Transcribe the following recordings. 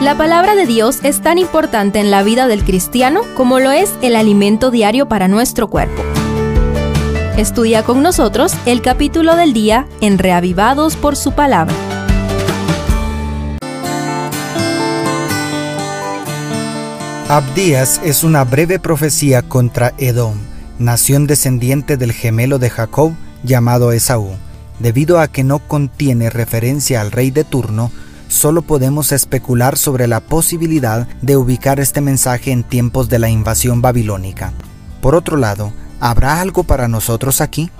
La palabra de Dios es tan importante en la vida del cristiano como lo es el alimento diario para nuestro cuerpo. Estudia con nosotros el capítulo del día en Reavivados por su palabra. Abdías es una breve profecía contra Edom, nación descendiente del gemelo de Jacob llamado Esaú. Debido a que no contiene referencia al rey de turno, solo podemos especular sobre la posibilidad de ubicar este mensaje en tiempos de la invasión babilónica. Por otro lado, ¿habrá algo para nosotros aquí?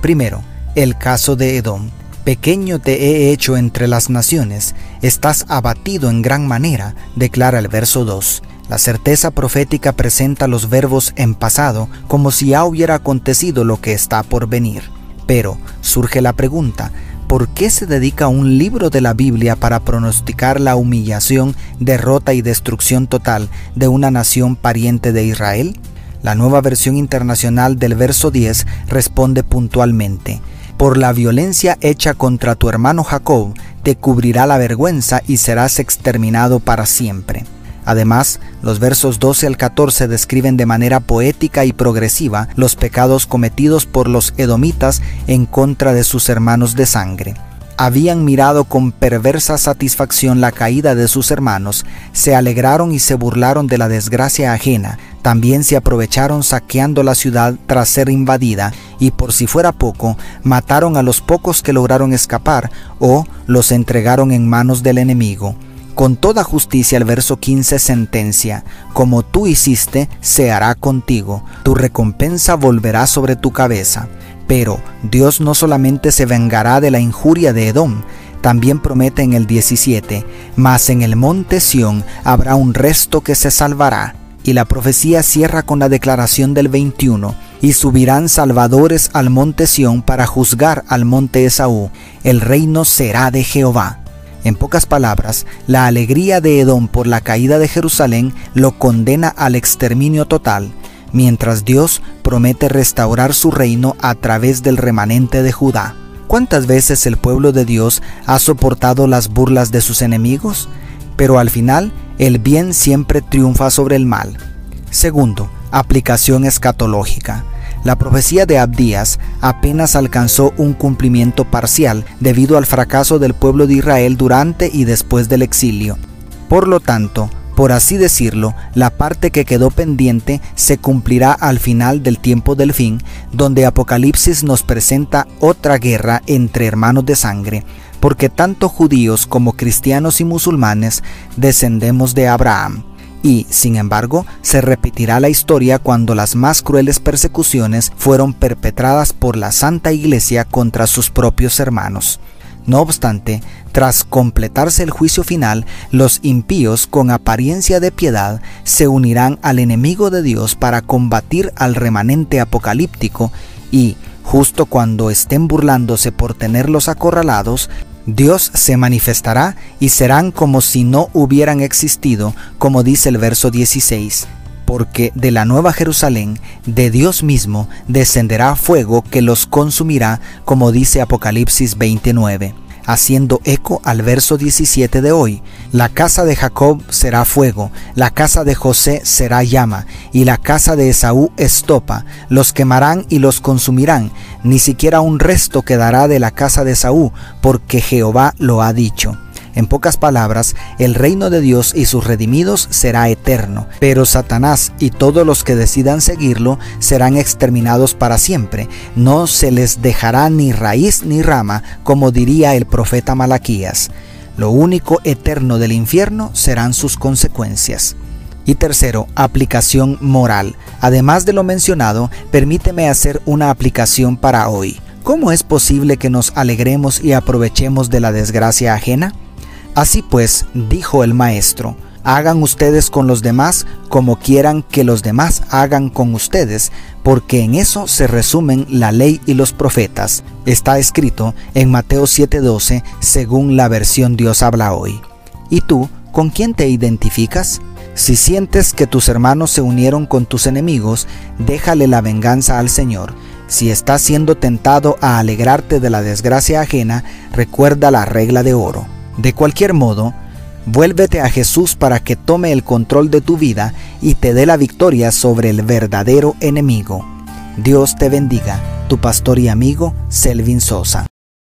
Primero, el caso de Edom. Pequeño te he hecho entre las naciones, estás abatido en gran manera, declara el verso 2. La certeza profética presenta los verbos en pasado como si ya hubiera acontecido lo que está por venir. Pero surge la pregunta, ¿por qué se dedica un libro de la Biblia para pronosticar la humillación, derrota y destrucción total de una nación pariente de Israel? La nueva versión internacional del verso 10 responde puntualmente, por la violencia hecha contra tu hermano Jacob, te cubrirá la vergüenza y serás exterminado para siempre. Además, los versos 12 al 14 describen de manera poética y progresiva los pecados cometidos por los edomitas en contra de sus hermanos de sangre. Habían mirado con perversa satisfacción la caída de sus hermanos, se alegraron y se burlaron de la desgracia ajena, también se aprovecharon saqueando la ciudad tras ser invadida, y por si fuera poco, mataron a los pocos que lograron escapar o los entregaron en manos del enemigo. Con toda justicia el verso 15 sentencia, como tú hiciste, se hará contigo, tu recompensa volverá sobre tu cabeza. Pero Dios no solamente se vengará de la injuria de Edom, también promete en el 17, mas en el monte Sión habrá un resto que se salvará. Y la profecía cierra con la declaración del 21, y subirán salvadores al monte Sión para juzgar al monte Esaú, el reino será de Jehová. En pocas palabras, la alegría de Edom por la caída de Jerusalén lo condena al exterminio total, mientras Dios promete restaurar su reino a través del remanente de Judá. ¿Cuántas veces el pueblo de Dios ha soportado las burlas de sus enemigos? Pero al final, el bien siempre triunfa sobre el mal. Segundo, aplicación escatológica la profecía de Abdías apenas alcanzó un cumplimiento parcial debido al fracaso del pueblo de Israel durante y después del exilio. Por lo tanto, por así decirlo, la parte que quedó pendiente se cumplirá al final del tiempo del fin, donde Apocalipsis nos presenta otra guerra entre hermanos de sangre, porque tanto judíos como cristianos y musulmanes descendemos de Abraham y, sin embargo, se repetirá la historia cuando las más crueles persecuciones fueron perpetradas por la Santa Iglesia contra sus propios hermanos. No obstante, tras completarse el juicio final, los impíos con apariencia de piedad se unirán al enemigo de Dios para combatir al remanente apocalíptico y, justo cuando estén burlándose por tenerlos acorralados, Dios se manifestará y serán como si no hubieran existido, como dice el verso 16. Porque de la nueva Jerusalén, de Dios mismo, descenderá fuego que los consumirá, como dice Apocalipsis 29 haciendo eco al verso 17 de hoy. La casa de Jacob será fuego, la casa de José será llama, y la casa de Esaú estopa, los quemarán y los consumirán, ni siquiera un resto quedará de la casa de Esaú, porque Jehová lo ha dicho. En pocas palabras, el reino de Dios y sus redimidos será eterno, pero Satanás y todos los que decidan seguirlo serán exterminados para siempre. No se les dejará ni raíz ni rama, como diría el profeta Malaquías. Lo único eterno del infierno serán sus consecuencias. Y tercero, aplicación moral. Además de lo mencionado, permíteme hacer una aplicación para hoy. ¿Cómo es posible que nos alegremos y aprovechemos de la desgracia ajena? Así pues, dijo el maestro, hagan ustedes con los demás como quieran que los demás hagan con ustedes, porque en eso se resumen la ley y los profetas. Está escrito en Mateo 7:12, según la versión Dios habla hoy. ¿Y tú, con quién te identificas? Si sientes que tus hermanos se unieron con tus enemigos, déjale la venganza al Señor. Si estás siendo tentado a alegrarte de la desgracia ajena, recuerda la regla de oro. De cualquier modo, Vuélvete a Jesús para que tome el control de tu vida y te dé la victoria sobre el verdadero enemigo. Dios te bendiga, tu pastor y amigo Selvin Sosa.